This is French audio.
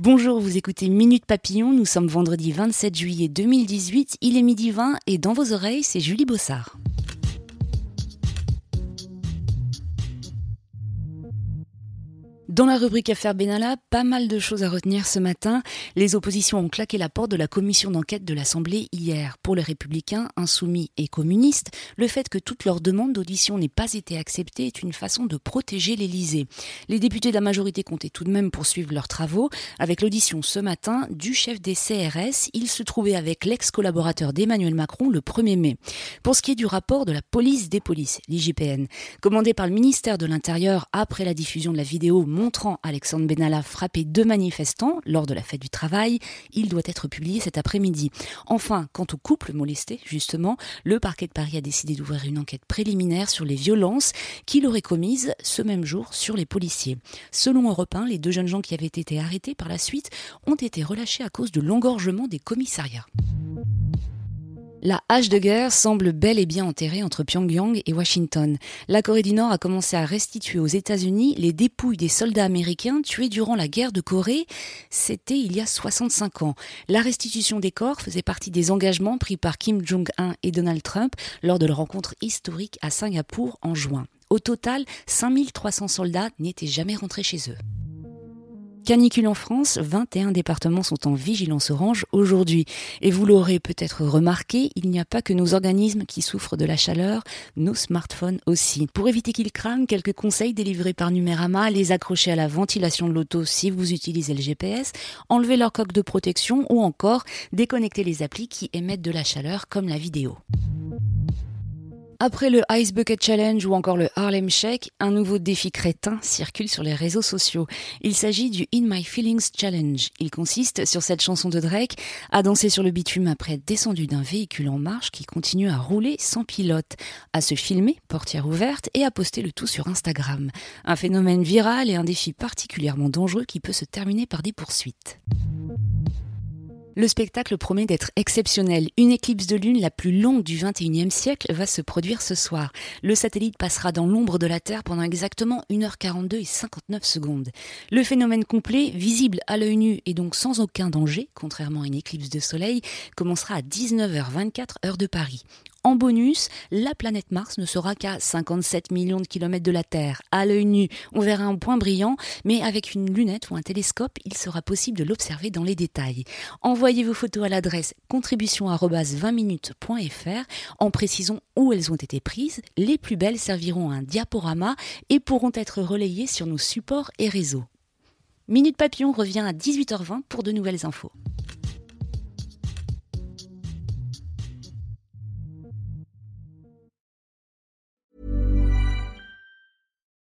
Bonjour, vous écoutez Minute Papillon, nous sommes vendredi 27 juillet 2018, il est midi 20 et dans vos oreilles, c'est Julie Bossard. Dans la rubrique Affaire Benalla, pas mal de choses à retenir ce matin. Les oppositions ont claqué la porte de la commission d'enquête de l'Assemblée hier. Pour les républicains, insoumis et communistes, le fait que toute leur demande d'audition n'ait pas été acceptée est une façon de protéger l'Élysée. Les députés de la majorité comptaient tout de même poursuivre leurs travaux. Avec l'audition ce matin du chef des CRS, il se trouvait avec l'ex-collaborateur d'Emmanuel Macron le 1er mai. Pour ce qui est du rapport de la police des polices, l'IGPN, commandé par le ministère de l'Intérieur après la diffusion de la vidéo montrant Alexandre Benalla frapper deux manifestants lors de la fête du travail. Il doit être publié cet après-midi. Enfin, quant au couple molesté, justement, le parquet de Paris a décidé d'ouvrir une enquête préliminaire sur les violences qu'il aurait commises ce même jour sur les policiers. Selon Europe 1, les deux jeunes gens qui avaient été arrêtés par la suite ont été relâchés à cause de l'engorgement des commissariats. La hache de guerre semble bel et bien enterrée entre Pyongyang et Washington. La Corée du Nord a commencé à restituer aux États-Unis les dépouilles des soldats américains tués durant la guerre de Corée. C'était il y a 65 ans. La restitution des corps faisait partie des engagements pris par Kim Jong-un et Donald Trump lors de leur rencontre historique à Singapour en juin. Au total, 5300 soldats n'étaient jamais rentrés chez eux. Canicule en France, 21 départements sont en vigilance orange aujourd'hui. Et vous l'aurez peut-être remarqué, il n'y a pas que nos organismes qui souffrent de la chaleur, nos smartphones aussi. Pour éviter qu'ils crament, quelques conseils délivrés par Numérama, les accrocher à la ventilation de l'auto si vous utilisez le GPS, enlever leur coque de protection ou encore déconnecter les applis qui émettent de la chaleur comme la vidéo. Après le Ice Bucket Challenge ou encore le Harlem Shake, un nouveau défi crétin circule sur les réseaux sociaux. Il s'agit du In My Feelings Challenge. Il consiste, sur cette chanson de Drake, à danser sur le bitume après être descendu d'un véhicule en marche qui continue à rouler sans pilote, à se filmer, portière ouverte, et à poster le tout sur Instagram. Un phénomène viral et un défi particulièrement dangereux qui peut se terminer par des poursuites. Le spectacle promet d'être exceptionnel. Une éclipse de lune la plus longue du 21e siècle va se produire ce soir. Le satellite passera dans l'ombre de la Terre pendant exactement 1h42 et 59 secondes. Le phénomène complet, visible à l'œil nu et donc sans aucun danger, contrairement à une éclipse de soleil, commencera à 19h24 heure de Paris. En bonus, la planète Mars ne sera qu'à 57 millions de kilomètres de la Terre. À l'œil nu, on verra un point brillant, mais avec une lunette ou un télescope, il sera possible de l'observer dans les détails. Envoyez vos photos à l'adresse contribution@20minutes.fr en précisant où elles ont été prises. Les plus belles serviront à un diaporama et pourront être relayées sur nos supports et réseaux. Minute Papillon revient à 18h20 pour de nouvelles infos.